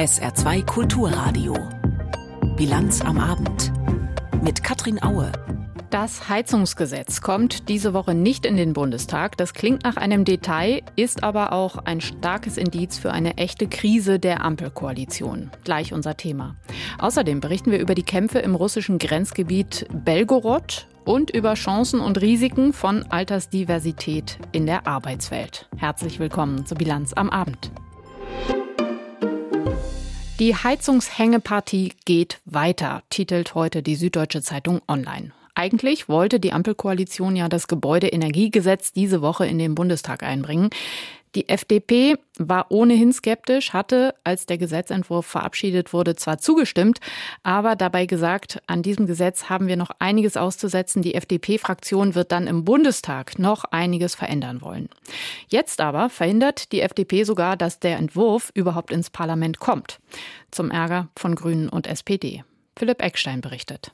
SR2 Kulturradio. Bilanz am Abend. Mit Katrin Aue. Das Heizungsgesetz kommt diese Woche nicht in den Bundestag. Das klingt nach einem Detail, ist aber auch ein starkes Indiz für eine echte Krise der Ampelkoalition. Gleich unser Thema. Außerdem berichten wir über die Kämpfe im russischen Grenzgebiet Belgorod und über Chancen und Risiken von Altersdiversität in der Arbeitswelt. Herzlich willkommen zur Bilanz am Abend. Die Heizungshängepartie geht weiter, titelt heute die Süddeutsche Zeitung online. Eigentlich wollte die Ampelkoalition ja das Gebäudeenergiegesetz diese Woche in den Bundestag einbringen. Die FDP war ohnehin skeptisch, hatte, als der Gesetzentwurf verabschiedet wurde, zwar zugestimmt, aber dabei gesagt, an diesem Gesetz haben wir noch einiges auszusetzen. Die FDP-Fraktion wird dann im Bundestag noch einiges verändern wollen. Jetzt aber verhindert die FDP sogar, dass der Entwurf überhaupt ins Parlament kommt. Zum Ärger von Grünen und SPD. Philipp Eckstein berichtet.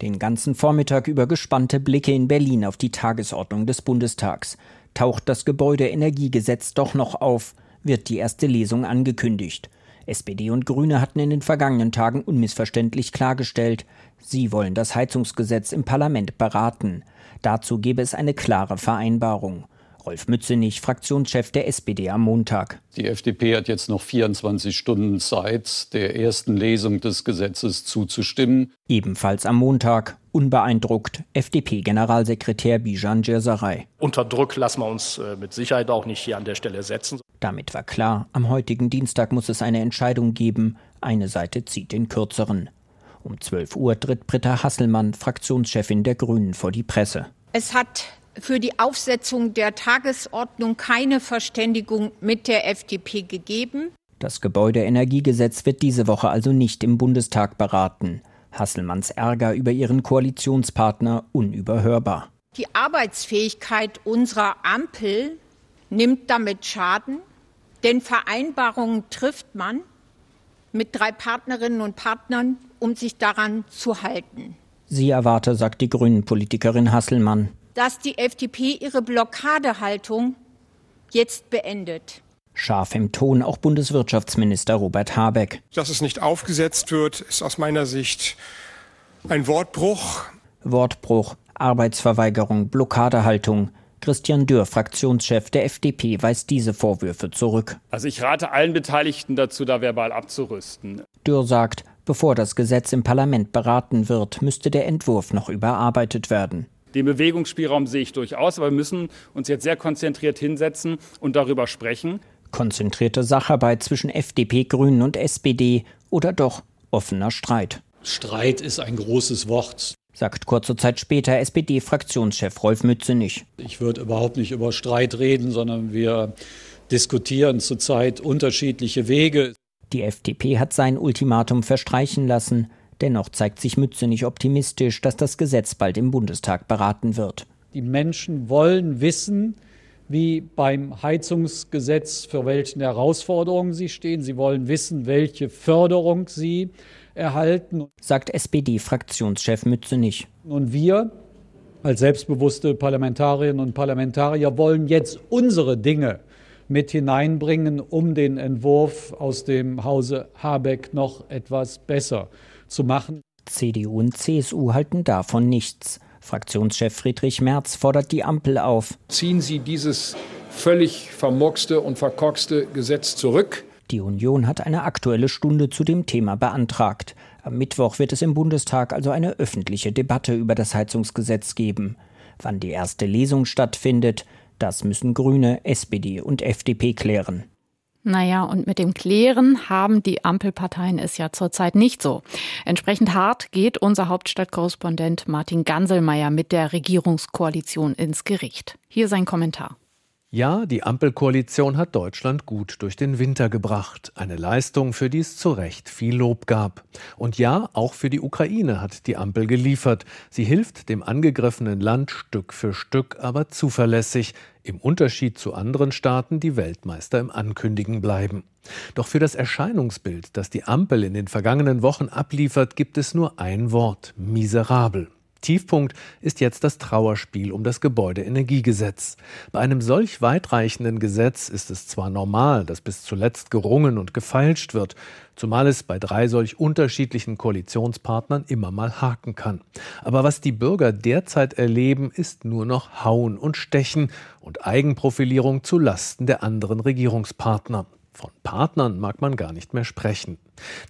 Den ganzen Vormittag über gespannte Blicke in Berlin auf die Tagesordnung des Bundestags. Taucht das Gebäudeenergiegesetz doch noch auf, wird die erste Lesung angekündigt. SPD und Grüne hatten in den vergangenen Tagen unmissverständlich klargestellt, sie wollen das Heizungsgesetz im Parlament beraten. Dazu gebe es eine klare Vereinbarung. Rolf Mützenich, Fraktionschef der SPD am Montag. Die FDP hat jetzt noch 24 Stunden Zeit, der ersten Lesung des Gesetzes zuzustimmen. Ebenfalls am Montag, unbeeindruckt, FDP-Generalsekretär Bijan Djerzarei. Unter Druck lassen wir uns äh, mit Sicherheit auch nicht hier an der Stelle setzen. Damit war klar, am heutigen Dienstag muss es eine Entscheidung geben. Eine Seite zieht den kürzeren. Um 12 Uhr tritt Britta Hasselmann, Fraktionschefin der Grünen, vor die Presse. Es hat für die Aufsetzung der Tagesordnung keine Verständigung mit der FDP gegeben. Das Gebäudeenergiegesetz wird diese Woche also nicht im Bundestag beraten. Hasselmanns Ärger über ihren Koalitionspartner unüberhörbar. Die Arbeitsfähigkeit unserer Ampel nimmt damit Schaden, denn Vereinbarungen trifft man mit drei Partnerinnen und Partnern, um sich daran zu halten. Sie erwarte, sagt die Grünen-Politikerin Hasselmann dass die FDP ihre Blockadehaltung jetzt beendet. Scharf im Ton auch Bundeswirtschaftsminister Robert Habeck. Dass es nicht aufgesetzt wird, ist aus meiner Sicht ein Wortbruch. Wortbruch, Arbeitsverweigerung, Blockadehaltung. Christian Dürr, Fraktionschef der FDP, weist diese Vorwürfe zurück. Also ich rate allen Beteiligten dazu, da verbal abzurüsten. Dürr sagt, bevor das Gesetz im Parlament beraten wird, müsste der Entwurf noch überarbeitet werden. Den Bewegungsspielraum sehe ich durchaus, aber wir müssen uns jetzt sehr konzentriert hinsetzen und darüber sprechen. Konzentrierte Sacharbeit zwischen FDP, Grünen und SPD oder doch offener Streit? Streit ist ein großes Wort. Sagt kurze Zeit später SPD-Fraktionschef Rolf Mützenich. Ich würde überhaupt nicht über Streit reden, sondern wir diskutieren zurzeit unterschiedliche Wege. Die FDP hat sein Ultimatum verstreichen lassen. Dennoch zeigt sich Mütze nicht optimistisch, dass das Gesetz bald im Bundestag beraten wird. Die Menschen wollen wissen, wie beim Heizungsgesetz, für welchen Herausforderungen sie stehen. Sie wollen wissen, welche Förderung sie erhalten. Sagt SPD-Fraktionschef Mütze nicht. Und wir als selbstbewusste Parlamentarierinnen und Parlamentarier wollen jetzt unsere Dinge mit hineinbringen, um den Entwurf aus dem Hause Habeck noch etwas besser zu machen. CDU und CSU halten davon nichts. Fraktionschef Friedrich Merz fordert die Ampel auf. Ziehen Sie dieses völlig vermurkste und verkorkste Gesetz zurück. Die Union hat eine aktuelle Stunde zu dem Thema beantragt. Am Mittwoch wird es im Bundestag also eine öffentliche Debatte über das Heizungsgesetz geben. Wann die erste Lesung stattfindet, das müssen Grüne, SPD und FDP klären. Naja, und mit dem Klären haben die Ampelparteien es ja zurzeit nicht so. Entsprechend hart geht unser Hauptstadtkorrespondent Martin Ganselmeier mit der Regierungskoalition ins Gericht. Hier sein Kommentar. Ja, die Ampelkoalition hat Deutschland gut durch den Winter gebracht. Eine Leistung, für die es zu Recht viel Lob gab. Und ja, auch für die Ukraine hat die Ampel geliefert. Sie hilft dem angegriffenen Land Stück für Stück, aber zuverlässig, im Unterschied zu anderen Staaten, die Weltmeister im Ankündigen bleiben. Doch für das Erscheinungsbild, das die Ampel in den vergangenen Wochen abliefert, gibt es nur ein Wort miserabel. Tiefpunkt ist jetzt das Trauerspiel um das Gebäudeenergiegesetz. Bei einem solch weitreichenden Gesetz ist es zwar normal, dass bis zuletzt gerungen und gefeilscht wird, zumal es bei drei solch unterschiedlichen Koalitionspartnern immer mal haken kann. Aber was die Bürger derzeit erleben, ist nur noch Hauen und Stechen und Eigenprofilierung zu Lasten der anderen Regierungspartner. Von Partnern mag man gar nicht mehr sprechen.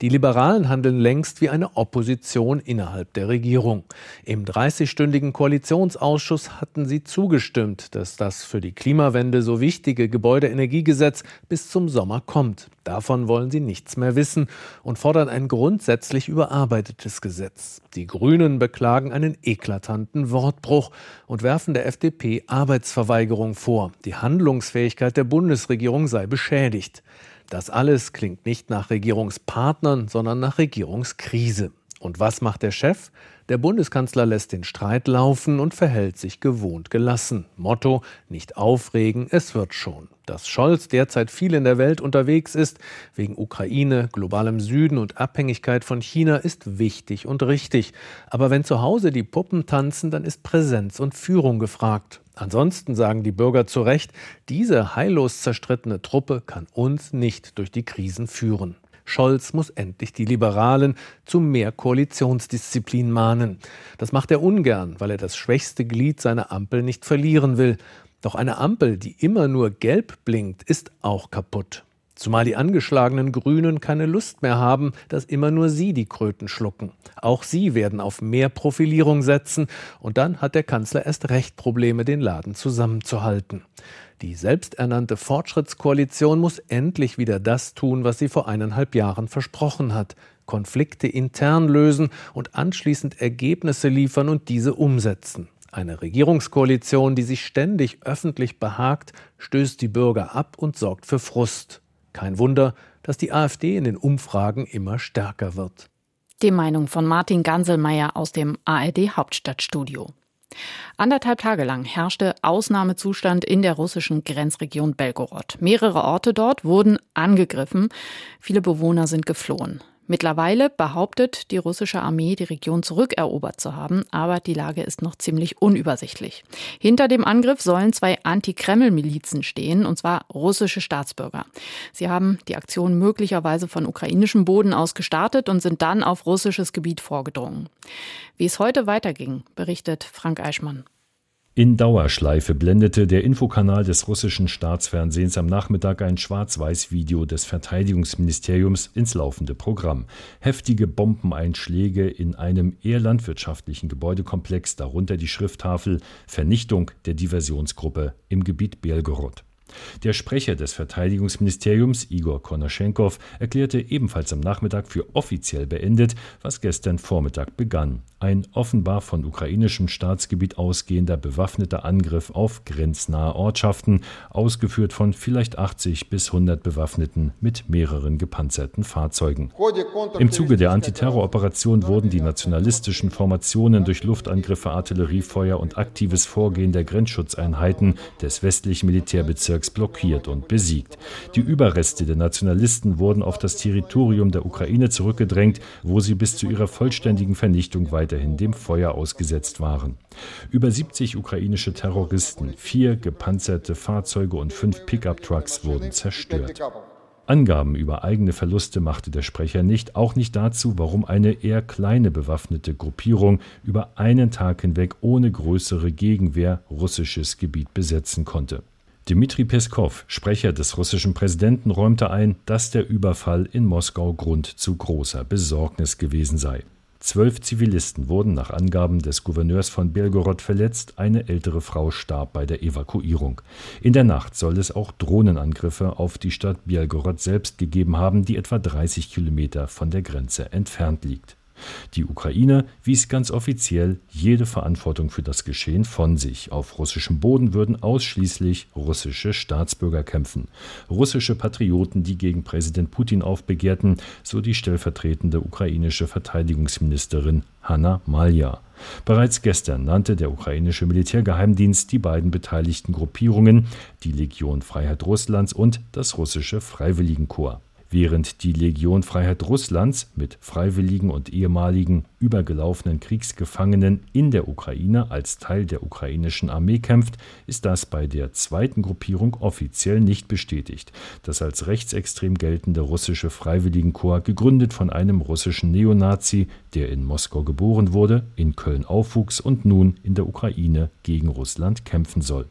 Die Liberalen handeln längst wie eine Opposition innerhalb der Regierung. Im 30-stündigen Koalitionsausschuss hatten sie zugestimmt, dass das für die Klimawende so wichtige Gebäudeenergiegesetz bis zum Sommer kommt. Davon wollen sie nichts mehr wissen und fordern ein grundsätzlich überarbeitetes Gesetz. Die Grünen beklagen einen eklatanten Wortbruch und werfen der FDP Arbeitsverweigerung vor. Die Handlungsfähigkeit der Bundesregierung sei beschädigt. Das alles klingt nicht nach Regierungspartnern, sondern nach Regierungskrise. Und was macht der Chef? Der Bundeskanzler lässt den Streit laufen und verhält sich gewohnt gelassen. Motto: nicht aufregen, es wird schon. Dass Scholz derzeit viel in der Welt unterwegs ist, wegen Ukraine, globalem Süden und Abhängigkeit von China, ist wichtig und richtig. Aber wenn zu Hause die Puppen tanzen, dann ist Präsenz und Führung gefragt. Ansonsten sagen die Bürger zu Recht, diese heillos zerstrittene Truppe kann uns nicht durch die Krisen führen. Scholz muss endlich die Liberalen zu mehr Koalitionsdisziplin mahnen. Das macht er ungern, weil er das schwächste Glied seiner Ampel nicht verlieren will. Doch eine Ampel, die immer nur gelb blinkt, ist auch kaputt. Zumal die angeschlagenen Grünen keine Lust mehr haben, dass immer nur sie die Kröten schlucken. Auch sie werden auf mehr Profilierung setzen und dann hat der Kanzler erst recht Probleme, den Laden zusammenzuhalten. Die selbsternannte Fortschrittskoalition muss endlich wieder das tun, was sie vor eineinhalb Jahren versprochen hat. Konflikte intern lösen und anschließend Ergebnisse liefern und diese umsetzen. Eine Regierungskoalition, die sich ständig öffentlich behagt, stößt die Bürger ab und sorgt für Frust. Kein Wunder, dass die AfD in den Umfragen immer stärker wird. Die Meinung von Martin Ganselmeier aus dem ARD Hauptstadtstudio. Anderthalb Tage lang herrschte Ausnahmezustand in der russischen Grenzregion Belgorod. Mehrere Orte dort wurden angegriffen. Viele Bewohner sind geflohen. Mittlerweile behauptet die russische Armee, die Region zurückerobert zu haben, aber die Lage ist noch ziemlich unübersichtlich. Hinter dem Angriff sollen zwei Anti-Kreml-Milizen stehen, und zwar russische Staatsbürger. Sie haben die Aktion möglicherweise von ukrainischem Boden aus gestartet und sind dann auf russisches Gebiet vorgedrungen. Wie es heute weiterging, berichtet Frank Eichmann. In Dauerschleife blendete der Infokanal des russischen Staatsfernsehens am Nachmittag ein Schwarz-Weiß-Video des Verteidigungsministeriums ins laufende Programm. Heftige Bombeneinschläge in einem eher landwirtschaftlichen Gebäudekomplex, darunter die Schrifttafel Vernichtung der Diversionsgruppe im Gebiet Belgorod. Der Sprecher des Verteidigungsministeriums, Igor Konaschenkov, erklärte ebenfalls am Nachmittag für offiziell beendet, was gestern Vormittag begann. Ein offenbar von ukrainischem Staatsgebiet ausgehender bewaffneter Angriff auf grenznahe Ortschaften, ausgeführt von vielleicht 80 bis 100 Bewaffneten mit mehreren gepanzerten Fahrzeugen. Im Zuge der Antiterroroperation wurden die nationalistischen Formationen durch Luftangriffe, Artilleriefeuer und aktives Vorgehen der Grenzschutzeinheiten des westlichen Militärbezirks Bezirks blockiert und besiegt. Die Überreste der Nationalisten wurden auf das Territorium der Ukraine zurückgedrängt, wo sie bis zu ihrer vollständigen Vernichtung weiterhin dem Feuer ausgesetzt waren. Über 70 ukrainische Terroristen, vier gepanzerte Fahrzeuge und fünf Pickup-Trucks wurden zerstört. Angaben über eigene Verluste machte der Sprecher nicht, auch nicht dazu, warum eine eher kleine bewaffnete Gruppierung über einen Tag hinweg ohne größere Gegenwehr russisches Gebiet besetzen konnte. Dmitri Peskov, Sprecher des russischen Präsidenten, räumte ein, dass der Überfall in Moskau Grund zu großer Besorgnis gewesen sei. Zwölf Zivilisten wurden nach Angaben des Gouverneurs von Belgorod verletzt, eine ältere Frau starb bei der Evakuierung. In der Nacht soll es auch Drohnenangriffe auf die Stadt Belgorod selbst gegeben haben, die etwa 30 Kilometer von der Grenze entfernt liegt. Die Ukraine wies ganz offiziell jede Verantwortung für das Geschehen von sich. Auf russischem Boden würden ausschließlich russische Staatsbürger kämpfen. Russische Patrioten, die gegen Präsident Putin aufbegehrten, so die stellvertretende ukrainische Verteidigungsministerin Hanna Malja. Bereits gestern nannte der ukrainische Militärgeheimdienst die beiden beteiligten Gruppierungen, die Legion Freiheit Russlands und das russische Freiwilligenkorps. Während die Legion Freiheit Russlands mit freiwilligen und ehemaligen übergelaufenen Kriegsgefangenen in der Ukraine als Teil der ukrainischen Armee kämpft, ist das bei der zweiten Gruppierung offiziell nicht bestätigt. Das als rechtsextrem geltende russische Freiwilligenkorps, gegründet von einem russischen Neonazi, der in Moskau geboren wurde, in Köln aufwuchs und nun in der Ukraine gegen Russland kämpfen soll.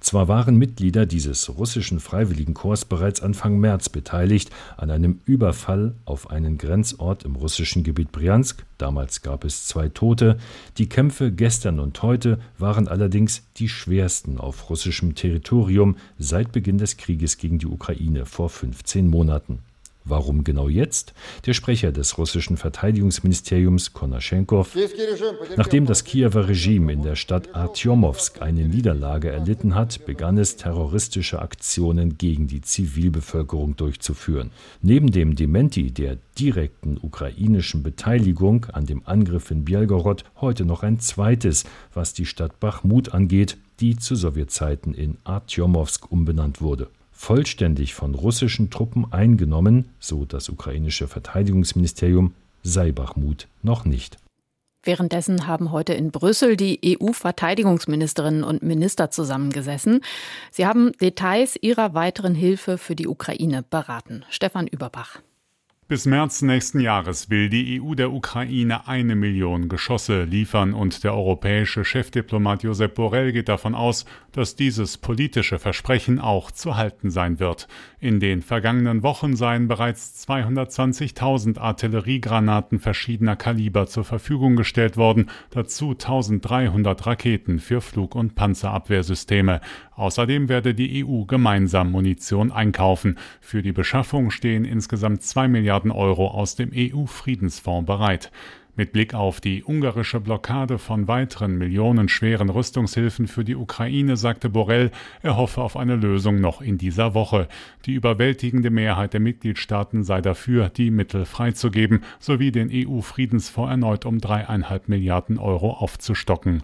Zwar waren Mitglieder dieses russischen Freiwilligenkorps bereits Anfang März beteiligt an einem Überfall auf einen Grenzort im russischen Gebiet Briansk, damals gab es zwei Tote, die Kämpfe gestern und heute waren allerdings die schwersten auf russischem Territorium seit Beginn des Krieges gegen die Ukraine vor 15 Monaten. Warum genau jetzt? Der Sprecher des russischen Verteidigungsministeriums Konaschenkov, nachdem das Kiewer Regime in der Stadt Artjomowsk eine Niederlage erlitten hat, begann es terroristische Aktionen gegen die Zivilbevölkerung durchzuführen. Neben dem Dementi der direkten ukrainischen Beteiligung an dem Angriff in Bielgorod heute noch ein zweites, was die Stadt Bachmut angeht, die zu Sowjetzeiten in Artjomowsk umbenannt wurde vollständig von russischen Truppen eingenommen, so das ukrainische Verteidigungsministerium, sei Bachmut noch nicht. Währenddessen haben heute in Brüssel die EU-Verteidigungsministerinnen und Minister zusammengesessen. Sie haben Details ihrer weiteren Hilfe für die Ukraine beraten. Stefan Überbach. Bis März nächsten Jahres will die EU der Ukraine eine Million Geschosse liefern und der europäische Chefdiplomat Josep Borrell geht davon aus, dass dieses politische Versprechen auch zu halten sein wird. In den vergangenen Wochen seien bereits 220.000 Artilleriegranaten verschiedener Kaliber zur Verfügung gestellt worden, dazu 1300 Raketen für Flug- und Panzerabwehrsysteme. Außerdem werde die EU gemeinsam Munition einkaufen. Für die Beschaffung stehen insgesamt zwei Milliarden Euro aus dem EU-Friedensfonds bereit. Mit Blick auf die ungarische Blockade von weiteren millionenschweren Rüstungshilfen für die Ukraine sagte Borrell, er hoffe auf eine Lösung noch in dieser Woche. Die überwältigende Mehrheit der Mitgliedstaaten sei dafür, die Mittel freizugeben, sowie den EU-Friedensfonds erneut um dreieinhalb Milliarden Euro aufzustocken.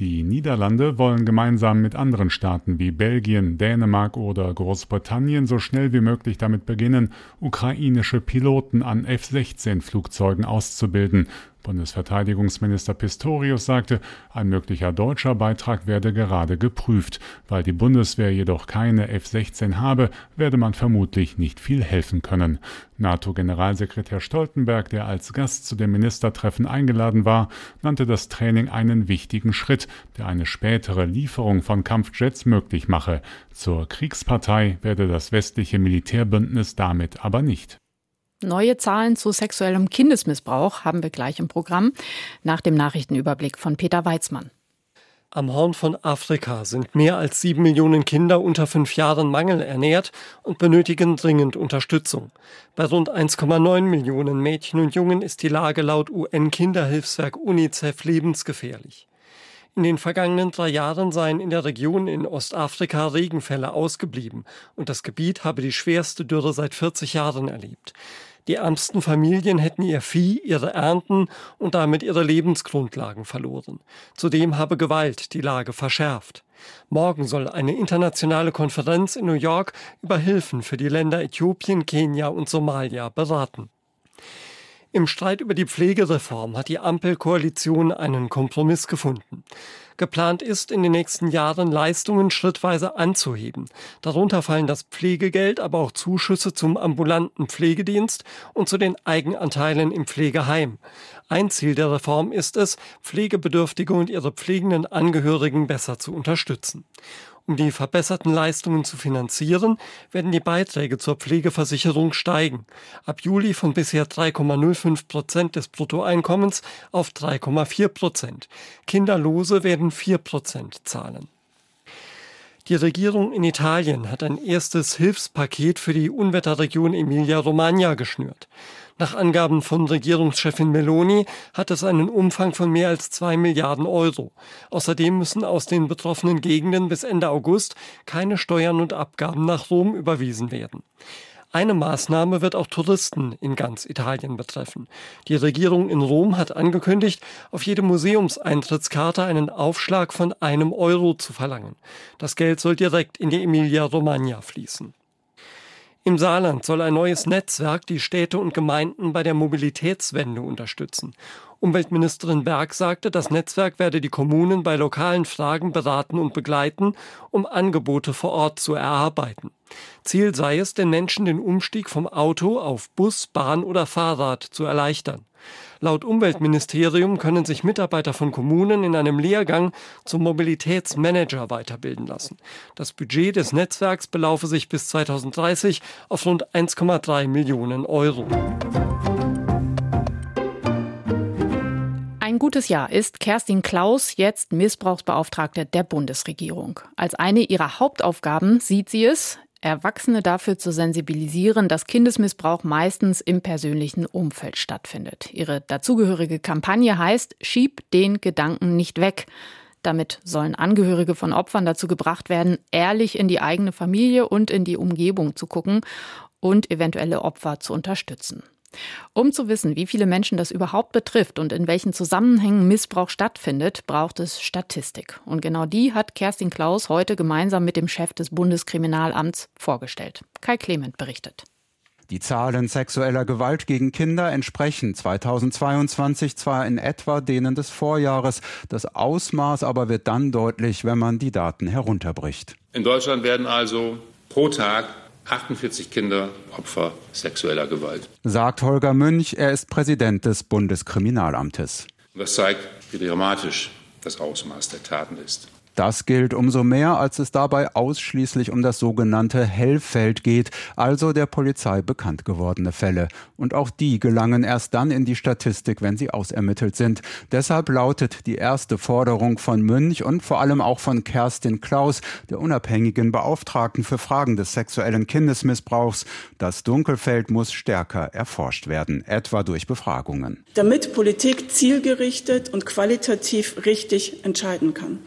Die Niederlande wollen gemeinsam mit anderen Staaten wie Belgien, Dänemark oder Großbritannien so schnell wie möglich damit beginnen, ukrainische Piloten an F-16-Flugzeugen auszubilden. Bundesverteidigungsminister Pistorius sagte, ein möglicher deutscher Beitrag werde gerade geprüft. Weil die Bundeswehr jedoch keine F-16 habe, werde man vermutlich nicht viel helfen können. NATO-Generalsekretär Stoltenberg, der als Gast zu dem Ministertreffen eingeladen war, nannte das Training einen wichtigen Schritt, der eine spätere Lieferung von Kampfjets möglich mache. Zur Kriegspartei werde das westliche Militärbündnis damit aber nicht. Neue Zahlen zu sexuellem Kindesmissbrauch haben wir gleich im Programm nach dem Nachrichtenüberblick von Peter Weizmann. Am Horn von Afrika sind mehr als sieben Millionen Kinder unter fünf Jahren mangelernährt und benötigen dringend Unterstützung. Bei rund 1,9 Millionen Mädchen und Jungen ist die Lage laut UN-Kinderhilfswerk UNICEF lebensgefährlich. In den vergangenen drei Jahren seien in der Region in Ostafrika Regenfälle ausgeblieben und das Gebiet habe die schwerste Dürre seit 40 Jahren erlebt. Die ärmsten Familien hätten ihr Vieh, ihre Ernten und damit ihre Lebensgrundlagen verloren. Zudem habe Gewalt die Lage verschärft. Morgen soll eine internationale Konferenz in New York über Hilfen für die Länder Äthiopien, Kenia und Somalia beraten. Im Streit über die Pflegereform hat die Ampelkoalition einen Kompromiss gefunden. Geplant ist, in den nächsten Jahren Leistungen schrittweise anzuheben. Darunter fallen das Pflegegeld, aber auch Zuschüsse zum ambulanten Pflegedienst und zu den Eigenanteilen im Pflegeheim. Ein Ziel der Reform ist es, Pflegebedürftige und ihre pflegenden Angehörigen besser zu unterstützen. Um die verbesserten Leistungen zu finanzieren, werden die Beiträge zur Pflegeversicherung steigen. Ab Juli von bisher 3,05 Prozent des Bruttoeinkommens auf 3,4 Prozent. Kinderlose werden 4 Prozent zahlen. Die Regierung in Italien hat ein erstes Hilfspaket für die Unwetterregion Emilia-Romagna geschnürt. Nach Angaben von Regierungschefin Meloni hat es einen Umfang von mehr als zwei Milliarden Euro. Außerdem müssen aus den betroffenen Gegenden bis Ende August keine Steuern und Abgaben nach Rom überwiesen werden. Eine Maßnahme wird auch Touristen in ganz Italien betreffen. Die Regierung in Rom hat angekündigt, auf jede Museumseintrittskarte einen Aufschlag von einem Euro zu verlangen. Das Geld soll direkt in die Emilia-Romagna fließen. Im Saarland soll ein neues Netzwerk die Städte und Gemeinden bei der Mobilitätswende unterstützen. Umweltministerin Berg sagte, das Netzwerk werde die Kommunen bei lokalen Fragen beraten und begleiten, um Angebote vor Ort zu erarbeiten. Ziel sei es, den Menschen den Umstieg vom Auto auf Bus, Bahn oder Fahrrad zu erleichtern. Laut Umweltministerium können sich Mitarbeiter von Kommunen in einem Lehrgang zum Mobilitätsmanager weiterbilden lassen. Das Budget des Netzwerks belaufe sich bis 2030 auf rund 1,3 Millionen Euro. Ein gutes Jahr ist Kerstin Klaus jetzt Missbrauchsbeauftragte der Bundesregierung. Als eine ihrer Hauptaufgaben sieht sie es, Erwachsene dafür zu sensibilisieren, dass Kindesmissbrauch meistens im persönlichen Umfeld stattfindet. Ihre dazugehörige Kampagne heißt Schieb den Gedanken nicht weg. Damit sollen Angehörige von Opfern dazu gebracht werden, ehrlich in die eigene Familie und in die Umgebung zu gucken und eventuelle Opfer zu unterstützen. Um zu wissen, wie viele Menschen das überhaupt betrifft und in welchen Zusammenhängen Missbrauch stattfindet, braucht es Statistik. Und genau die hat Kerstin Klaus heute gemeinsam mit dem Chef des Bundeskriminalamts vorgestellt. Kai Clement berichtet. Die Zahlen sexueller Gewalt gegen Kinder entsprechen 2022 zwar in etwa denen des Vorjahres, das Ausmaß aber wird dann deutlich, wenn man die Daten herunterbricht. In Deutschland werden also pro Tag 48 Kinder Opfer sexueller Gewalt. Sagt Holger Münch, er ist Präsident des Bundeskriminalamtes. Das zeigt, wie dramatisch das Ausmaß der Taten ist. Das gilt umso mehr, als es dabei ausschließlich um das sogenannte Hellfeld geht, also der Polizei bekannt gewordene Fälle. Und auch die gelangen erst dann in die Statistik, wenn sie ausermittelt sind. Deshalb lautet die erste Forderung von Münch und vor allem auch von Kerstin Klaus, der unabhängigen Beauftragten für Fragen des sexuellen Kindesmissbrauchs, das Dunkelfeld muss stärker erforscht werden, etwa durch Befragungen. Damit Politik zielgerichtet und qualitativ richtig entscheiden kann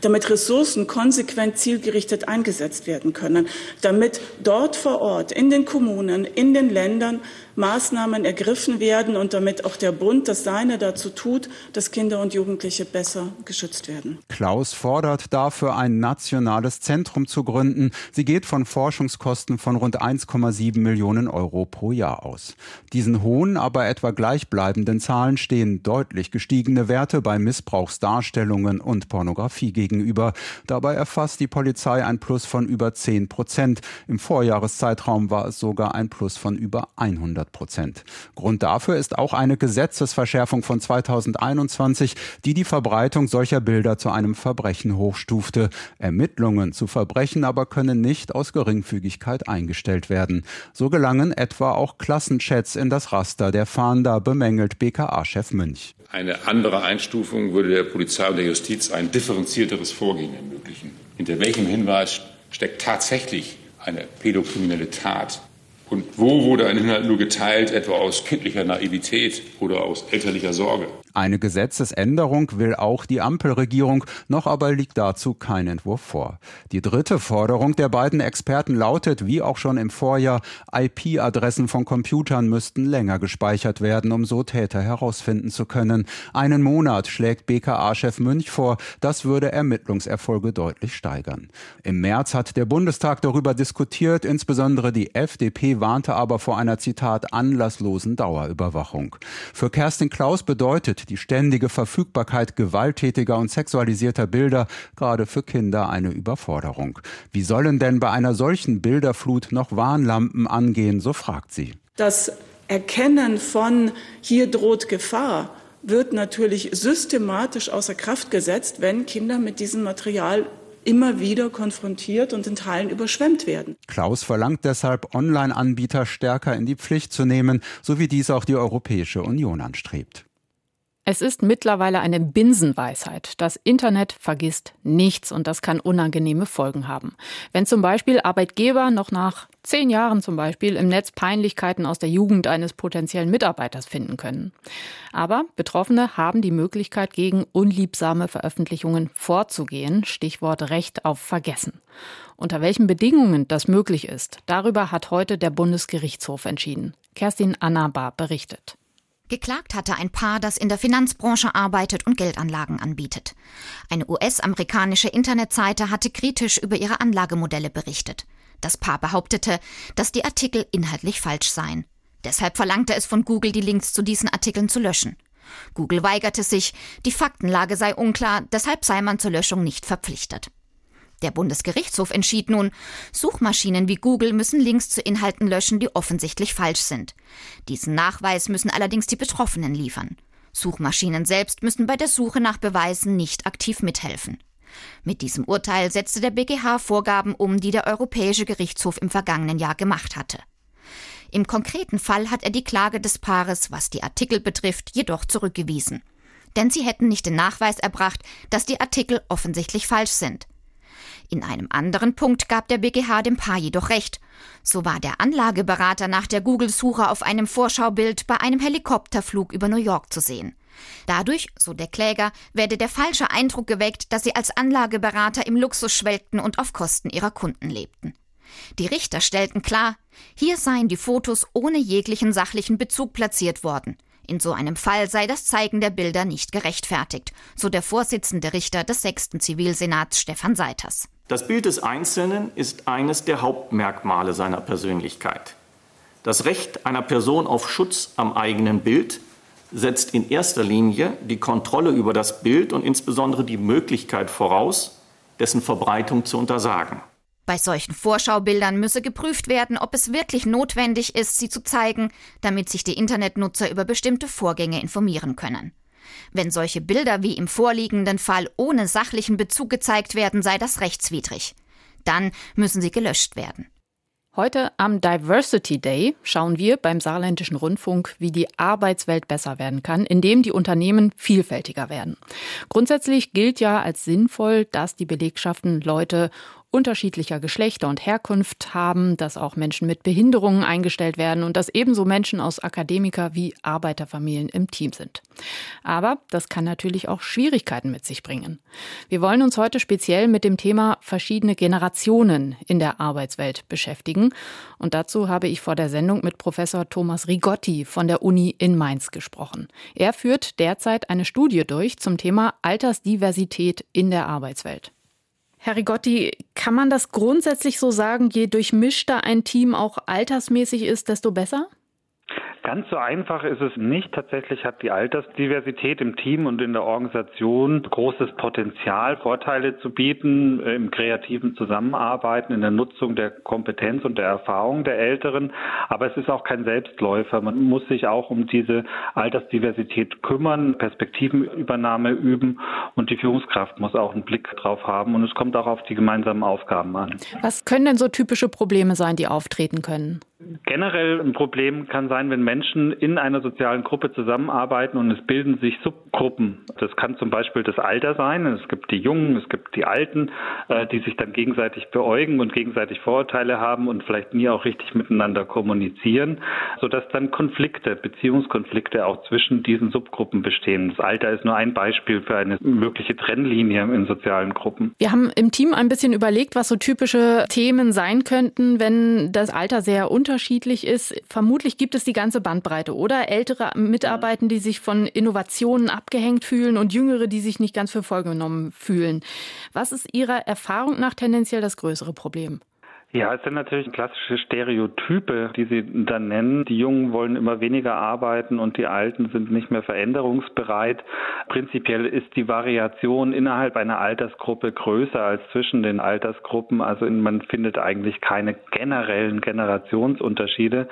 damit Ressourcen konsequent zielgerichtet eingesetzt werden können, damit dort vor Ort in den Kommunen, in den Ländern Maßnahmen ergriffen werden und damit auch der Bund das Seine dazu tut, dass Kinder und Jugendliche besser geschützt werden. Klaus fordert dafür ein nationales Zentrum zu gründen. Sie geht von Forschungskosten von rund 1,7 Millionen Euro pro Jahr aus. Diesen hohen, aber etwa gleichbleibenden Zahlen stehen deutlich gestiegene Werte bei Missbrauchsdarstellungen und Pornografie gegenüber. Dabei erfasst die Polizei ein Plus von über 10 Prozent. Im Vorjahreszeitraum war es sogar ein Plus von über 100 100 Prozent. Grund dafür ist auch eine Gesetzesverschärfung von 2021, die die Verbreitung solcher Bilder zu einem Verbrechen hochstufte. Ermittlungen zu Verbrechen aber können nicht aus Geringfügigkeit eingestellt werden. So gelangen etwa auch Klassenchats in das Raster der Fahnder, bemängelt BKA-Chef Münch. Eine andere Einstufung würde der Polizei und der Justiz ein differenzierteres Vorgehen ermöglichen. Hinter welchem Hinweis steckt tatsächlich eine pädokriminelle Tat? Und wo wurde ein Inhalt nur geteilt, etwa aus kindlicher Naivität oder aus elterlicher Sorge? Eine Gesetzesänderung will auch die Ampelregierung, noch aber liegt dazu kein Entwurf vor. Die dritte Forderung der beiden Experten lautet, wie auch schon im Vorjahr, IP-Adressen von Computern müssten länger gespeichert werden, um so Täter herausfinden zu können. Einen Monat schlägt BKA-Chef Münch vor, das würde Ermittlungserfolge deutlich steigern. Im März hat der Bundestag darüber diskutiert, insbesondere die FDP warnte aber vor einer Zitat anlasslosen Dauerüberwachung. Für Kerstin Klaus bedeutet die ständige Verfügbarkeit gewalttätiger und sexualisierter Bilder gerade für Kinder eine Überforderung. Wie sollen denn bei einer solchen Bilderflut noch Warnlampen angehen, so fragt sie. Das Erkennen von hier droht Gefahr wird natürlich systematisch außer Kraft gesetzt, wenn Kinder mit diesem Material immer wieder konfrontiert und in Teilen überschwemmt werden. Klaus verlangt deshalb, Online-Anbieter stärker in die Pflicht zu nehmen, so wie dies auch die Europäische Union anstrebt. Es ist mittlerweile eine Binsenweisheit. Das Internet vergisst nichts und das kann unangenehme Folgen haben. Wenn zum Beispiel Arbeitgeber noch nach zehn Jahren zum Beispiel im Netz Peinlichkeiten aus der Jugend eines potenziellen Mitarbeiters finden können. Aber Betroffene haben die Möglichkeit, gegen unliebsame Veröffentlichungen vorzugehen. Stichwort Recht auf Vergessen. Unter welchen Bedingungen das möglich ist, darüber hat heute der Bundesgerichtshof entschieden. Kerstin Annabar berichtet. Geklagt hatte ein Paar, das in der Finanzbranche arbeitet und Geldanlagen anbietet. Eine US-amerikanische Internetseite hatte kritisch über ihre Anlagemodelle berichtet. Das Paar behauptete, dass die Artikel inhaltlich falsch seien. Deshalb verlangte es von Google, die Links zu diesen Artikeln zu löschen. Google weigerte sich, die Faktenlage sei unklar, deshalb sei man zur Löschung nicht verpflichtet. Der Bundesgerichtshof entschied nun, Suchmaschinen wie Google müssen Links zu Inhalten löschen, die offensichtlich falsch sind. Diesen Nachweis müssen allerdings die Betroffenen liefern. Suchmaschinen selbst müssen bei der Suche nach Beweisen nicht aktiv mithelfen. Mit diesem Urteil setzte der BGH Vorgaben um, die der Europäische Gerichtshof im vergangenen Jahr gemacht hatte. Im konkreten Fall hat er die Klage des Paares, was die Artikel betrifft, jedoch zurückgewiesen. Denn sie hätten nicht den Nachweis erbracht, dass die Artikel offensichtlich falsch sind. In einem anderen Punkt gab der BGH dem Paar jedoch recht. So war der Anlageberater nach der Google-Suche auf einem Vorschaubild bei einem Helikopterflug über New York zu sehen. Dadurch, so der Kläger, werde der falsche Eindruck geweckt, dass sie als Anlageberater im Luxus schwelgten und auf Kosten ihrer Kunden lebten. Die Richter stellten klar, hier seien die Fotos ohne jeglichen sachlichen Bezug platziert worden. In so einem Fall sei das Zeigen der Bilder nicht gerechtfertigt, so der Vorsitzende Richter des sechsten Zivilsenats Stefan Seiters. Das Bild des Einzelnen ist eines der Hauptmerkmale seiner Persönlichkeit. Das Recht einer Person auf Schutz am eigenen Bild setzt in erster Linie die Kontrolle über das Bild und insbesondere die Möglichkeit voraus, dessen Verbreitung zu untersagen. Bei solchen Vorschaubildern müsse geprüft werden, ob es wirklich notwendig ist, sie zu zeigen, damit sich die Internetnutzer über bestimmte Vorgänge informieren können. Wenn solche Bilder wie im vorliegenden Fall ohne sachlichen Bezug gezeigt werden, sei das rechtswidrig. Dann müssen sie gelöscht werden. Heute am Diversity Day schauen wir beim Saarländischen Rundfunk, wie die Arbeitswelt besser werden kann, indem die Unternehmen vielfältiger werden. Grundsätzlich gilt ja als sinnvoll, dass die Belegschaften Leute unterschiedlicher Geschlechter und Herkunft haben, dass auch Menschen mit Behinderungen eingestellt werden und dass ebenso Menschen aus Akademiker wie Arbeiterfamilien im Team sind. Aber das kann natürlich auch Schwierigkeiten mit sich bringen. Wir wollen uns heute speziell mit dem Thema verschiedene Generationen in der Arbeitswelt beschäftigen. Und dazu habe ich vor der Sendung mit Professor Thomas Rigotti von der Uni in Mainz gesprochen. Er führt derzeit eine Studie durch zum Thema Altersdiversität in der Arbeitswelt. Herr Rigotti, kann man das grundsätzlich so sagen, je durchmischter ein Team auch altersmäßig ist, desto besser? Ganz so einfach ist es nicht. Tatsächlich hat die Altersdiversität im Team und in der Organisation großes Potenzial, Vorteile zu bieten im kreativen Zusammenarbeiten, in der Nutzung der Kompetenz und der Erfahrung der Älteren. Aber es ist auch kein Selbstläufer. Man muss sich auch um diese Altersdiversität kümmern, Perspektivenübernahme üben und die Führungskraft muss auch einen Blick drauf haben. Und es kommt auch auf die gemeinsamen Aufgaben an. Was können denn so typische Probleme sein, die auftreten können? Generell ein Problem kann sein, wenn Menschen in einer sozialen Gruppe zusammenarbeiten und es bilden sich Subgruppen. Das kann zum Beispiel das Alter sein. Es gibt die Jungen, es gibt die Alten, äh, die sich dann gegenseitig beäugen und gegenseitig Vorurteile haben und vielleicht nie auch richtig miteinander kommunizieren, sodass dann Konflikte, Beziehungskonflikte auch zwischen diesen Subgruppen bestehen. Das Alter ist nur ein Beispiel für eine mögliche Trennlinie in sozialen Gruppen. Wir haben im Team ein bisschen überlegt, was so typische Themen sein könnten, wenn das Alter sehr unterschiedlich ist. Vermutlich gibt es die ganze Bandbreite, oder? Ältere Mitarbeiter, die sich von Innovationen abgehängt fühlen und jüngere, die sich nicht ganz für voll genommen fühlen. Was ist Ihrer Erfahrung nach tendenziell das größere Problem? Ja, es sind natürlich klassische Stereotype, die Sie dann nennen. Die Jungen wollen immer weniger arbeiten und die Alten sind nicht mehr veränderungsbereit. Prinzipiell ist die Variation innerhalb einer Altersgruppe größer als zwischen den Altersgruppen. Also man findet eigentlich keine generellen Generationsunterschiede.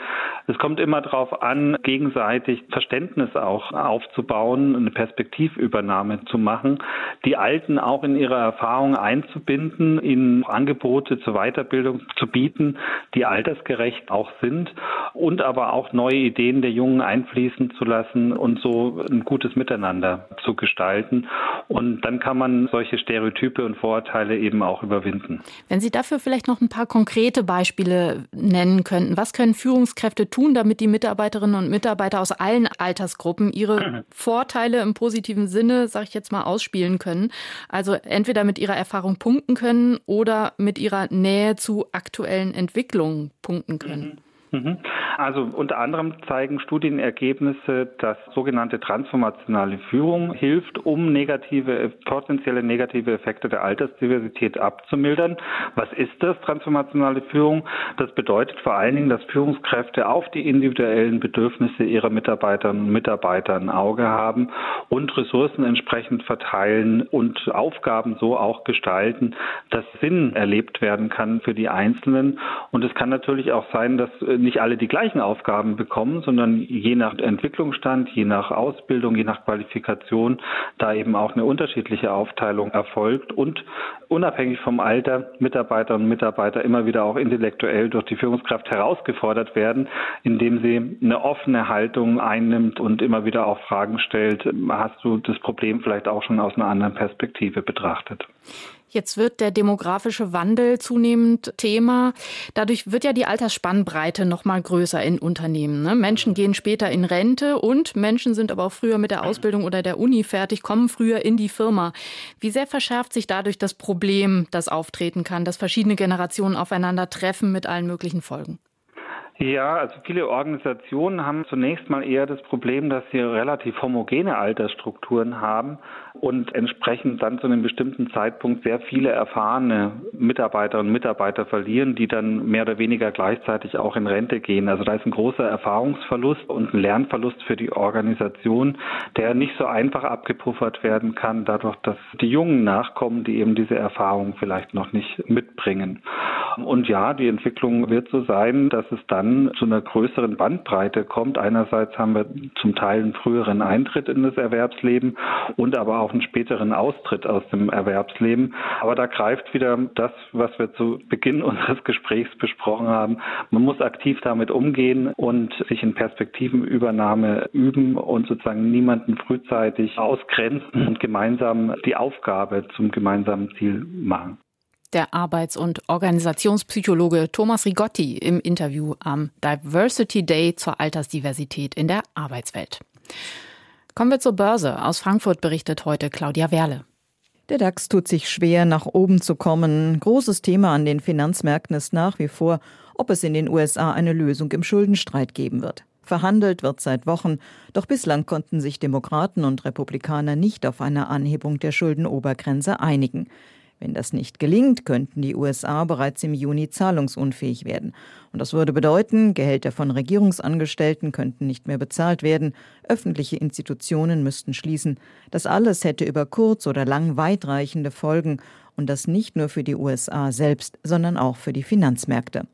Es kommt immer darauf an, gegenseitig Verständnis auch aufzubauen, eine Perspektivübernahme zu machen, die Alten auch in ihre Erfahrung einzubinden, ihnen Angebote zur Weiterbildung zu bieten, die altersgerecht auch sind und aber auch neue Ideen der Jungen einfließen zu lassen und so ein gutes Miteinander zu gestalten. Und dann kann man solche Stereotype und Vorurteile eben auch überwinden. Wenn Sie dafür vielleicht noch ein paar konkrete Beispiele nennen könnten, was können Führungskräfte tun, damit die Mitarbeiterinnen und Mitarbeiter aus allen Altersgruppen ihre Vorteile im positiven Sinne, sage ich jetzt mal, ausspielen können? Also entweder mit ihrer Erfahrung punkten können oder mit ihrer Nähe zu aktuellen Entwicklungen punkten können? Mhm. Also unter anderem zeigen Studienergebnisse, dass sogenannte transformationale Führung hilft, um negative, potenzielle negative Effekte der Altersdiversität abzumildern. Was ist das, transformationale Führung? Das bedeutet vor allen Dingen, dass Führungskräfte auf die individuellen Bedürfnisse ihrer Mitarbeiterinnen und Mitarbeiter ein Auge haben und Ressourcen entsprechend verteilen und Aufgaben so auch gestalten, dass Sinn erlebt werden kann für die Einzelnen. Und es kann natürlich auch sein, dass nicht alle die gleichen Aufgaben bekommen, sondern je nach Entwicklungsstand, je nach Ausbildung, je nach Qualifikation da eben auch eine unterschiedliche Aufteilung erfolgt und unabhängig vom Alter Mitarbeiterinnen und Mitarbeiter immer wieder auch intellektuell durch die Führungskraft herausgefordert werden, indem sie eine offene Haltung einnimmt und immer wieder auch Fragen stellt. Hast du das Problem vielleicht auch schon aus einer anderen Perspektive betrachtet? Jetzt wird der demografische Wandel zunehmend Thema. Dadurch wird ja die Altersspannbreite noch mal größer in Unternehmen. Ne? Menschen gehen später in Rente und Menschen sind aber auch früher mit der Ausbildung oder der Uni fertig, kommen früher in die Firma. Wie sehr verschärft sich dadurch das Problem, das auftreten kann, dass verschiedene Generationen aufeinandertreffen mit allen möglichen Folgen? Ja, also viele Organisationen haben zunächst mal eher das Problem, dass sie relativ homogene Altersstrukturen haben und entsprechend dann zu einem bestimmten Zeitpunkt sehr viele erfahrene Mitarbeiterinnen und Mitarbeiter verlieren, die dann mehr oder weniger gleichzeitig auch in Rente gehen. Also da ist ein großer Erfahrungsverlust und ein Lernverlust für die Organisation, der nicht so einfach abgepuffert werden kann, dadurch, dass die Jungen nachkommen, die eben diese Erfahrung vielleicht noch nicht mitbringen. Und ja, die Entwicklung wird so sein, dass es dann zu einer größeren Bandbreite kommt. Einerseits haben wir zum Teil einen früheren Eintritt in das Erwerbsleben und aber auch einen späteren Austritt aus dem Erwerbsleben. Aber da greift wieder das, was wir zu Beginn unseres Gesprächs besprochen haben. Man muss aktiv damit umgehen und sich in Perspektivenübernahme üben und sozusagen niemanden frühzeitig ausgrenzen und gemeinsam die Aufgabe zum gemeinsamen Ziel machen der Arbeits- und Organisationspsychologe Thomas Rigotti im Interview am Diversity Day zur Altersdiversität in der Arbeitswelt. Kommen wir zur Börse. Aus Frankfurt berichtet heute Claudia Werle. Der DAX tut sich schwer, nach oben zu kommen. Großes Thema an den Finanzmärkten ist nach wie vor, ob es in den USA eine Lösung im Schuldenstreit geben wird. Verhandelt wird seit Wochen, doch bislang konnten sich Demokraten und Republikaner nicht auf eine Anhebung der Schuldenobergrenze einigen. Wenn das nicht gelingt, könnten die USA bereits im Juni zahlungsunfähig werden. Und das würde bedeuten, Gehälter von Regierungsangestellten könnten nicht mehr bezahlt werden, öffentliche Institutionen müssten schließen. Das alles hätte über kurz oder lang weitreichende Folgen und das nicht nur für die USA selbst, sondern auch für die Finanzmärkte.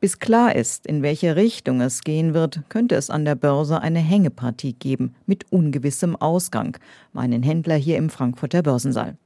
Bis klar ist, in welche Richtung es gehen wird, könnte es an der Börse eine Hängepartie geben mit ungewissem Ausgang, meinen Händler hier im Frankfurter Börsensaal.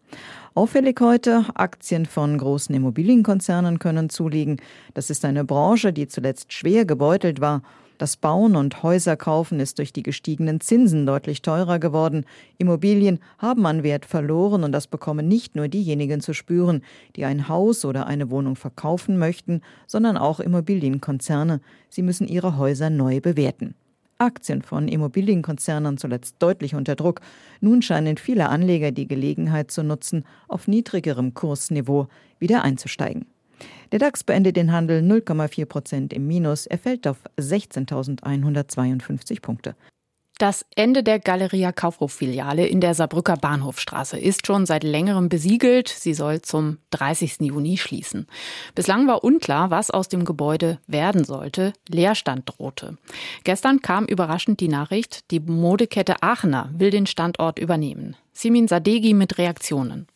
Auffällig heute, Aktien von großen Immobilienkonzernen können zulegen. Das ist eine Branche, die zuletzt schwer gebeutelt war. Das Bauen und Häuserkaufen ist durch die gestiegenen Zinsen deutlich teurer geworden. Immobilien haben an Wert verloren und das bekommen nicht nur diejenigen zu spüren, die ein Haus oder eine Wohnung verkaufen möchten, sondern auch Immobilienkonzerne. Sie müssen ihre Häuser neu bewerten. Aktien von Immobilienkonzernen zuletzt deutlich unter Druck. Nun scheinen viele Anleger die Gelegenheit zu nutzen, auf niedrigerem Kursniveau wieder einzusteigen. Der DAX beendet den Handel 0,4 Prozent im Minus. Er fällt auf 16.152 Punkte. Das Ende der Galeria Kaufhof-Filiale in der Saarbrücker Bahnhofstraße ist schon seit längerem besiegelt. Sie soll zum 30. Juni schließen. Bislang war unklar, was aus dem Gebäude werden sollte. Leerstand drohte. Gestern kam überraschend die Nachricht, die Modekette Aachener will den Standort übernehmen. Simin Sadegi mit Reaktionen.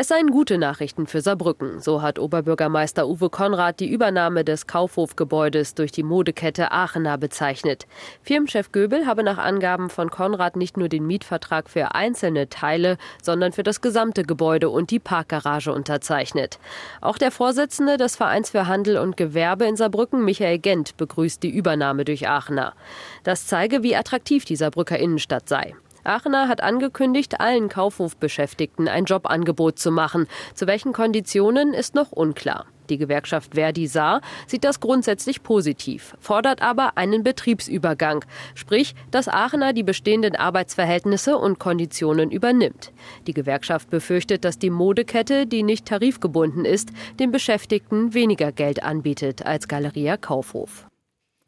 Es seien gute Nachrichten für Saarbrücken. So hat Oberbürgermeister Uwe Konrad die Übernahme des Kaufhofgebäudes durch die Modekette Aachener bezeichnet. Firmenchef Göbel habe nach Angaben von Konrad nicht nur den Mietvertrag für einzelne Teile, sondern für das gesamte Gebäude und die Parkgarage unterzeichnet. Auch der Vorsitzende des Vereins für Handel und Gewerbe in Saarbrücken, Michael Gent, begrüßt die Übernahme durch Aachener. Das zeige, wie attraktiv die Saarbrücker Innenstadt sei. Aachener hat angekündigt, allen Kaufhofbeschäftigten ein Jobangebot zu machen. Zu welchen Konditionen ist noch unklar. Die Gewerkschaft Verdi Saar sieht das grundsätzlich positiv, fordert aber einen Betriebsübergang, sprich, dass Aachener die bestehenden Arbeitsverhältnisse und Konditionen übernimmt. Die Gewerkschaft befürchtet, dass die Modekette, die nicht tarifgebunden ist, den Beschäftigten weniger Geld anbietet als Galeria Kaufhof.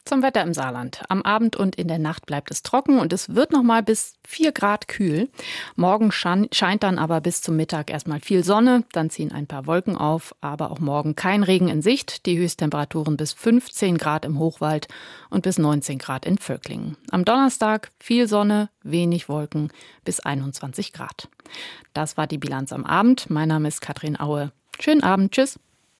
Zum Wetter im Saarland. Am Abend und in der Nacht bleibt es trocken und es wird noch mal bis 4 Grad kühl. Morgen scheint dann aber bis zum Mittag erstmal viel Sonne, dann ziehen ein paar Wolken auf, aber auch morgen kein Regen in Sicht. Die Höchsttemperaturen bis 15 Grad im Hochwald und bis 19 Grad in Völklingen. Am Donnerstag viel Sonne, wenig Wolken bis 21 Grad. Das war die Bilanz am Abend. Mein Name ist Katrin Aue. Schönen Abend, tschüss.